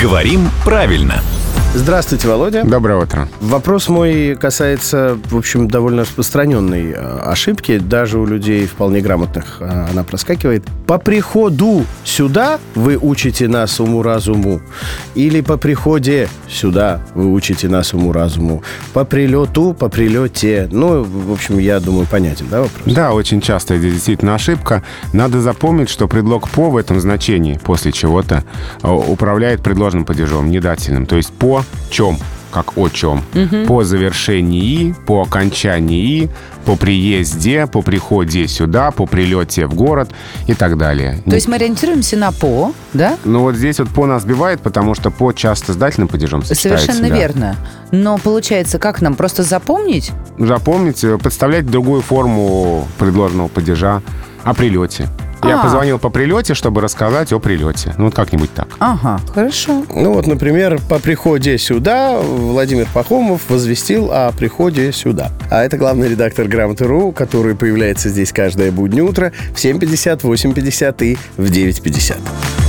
Говорим правильно. Здравствуйте, Володя. Доброе утро. Вопрос мой касается, в общем, довольно распространенной э, ошибки. Даже у людей вполне грамотных э, она проскакивает. По приходу сюда вы учите нас уму-разуму? Или по приходе сюда вы учите нас уму-разуму? По прилету, по прилете? Ну, в общем, я думаю, понятен, да, вопрос? Да, очень часто это действительно ошибка. Надо запомнить, что предлог «по» в этом значении после чего-то э, управляет предложенным падежом, недательным. То есть «по чем», как о чем. По завершении, по окончании, по приезде, по приходе сюда, по прилете в город и так далее. То есть мы ориентируемся на «по», да? Ну вот здесь вот «по» нас сбивает, потому что «по» часто с дательным падежом сочетается. Совершенно да. верно. Но получается, как нам просто запомнить? Запомните, подставлять другую форму предложенного падежа о прилете. Я А. позвонил по прилете, чтобы рассказать о прилете. Ну, вот как-нибудь так. Ага, хорошо. Ну вот, например, по приходе сюда Владимир Пахомов возвестил о приходе сюда. А это главный редактор Грамоты.ру, который появляется здесь каждое буднее утро в 7.50, 8.50 и в 9.50.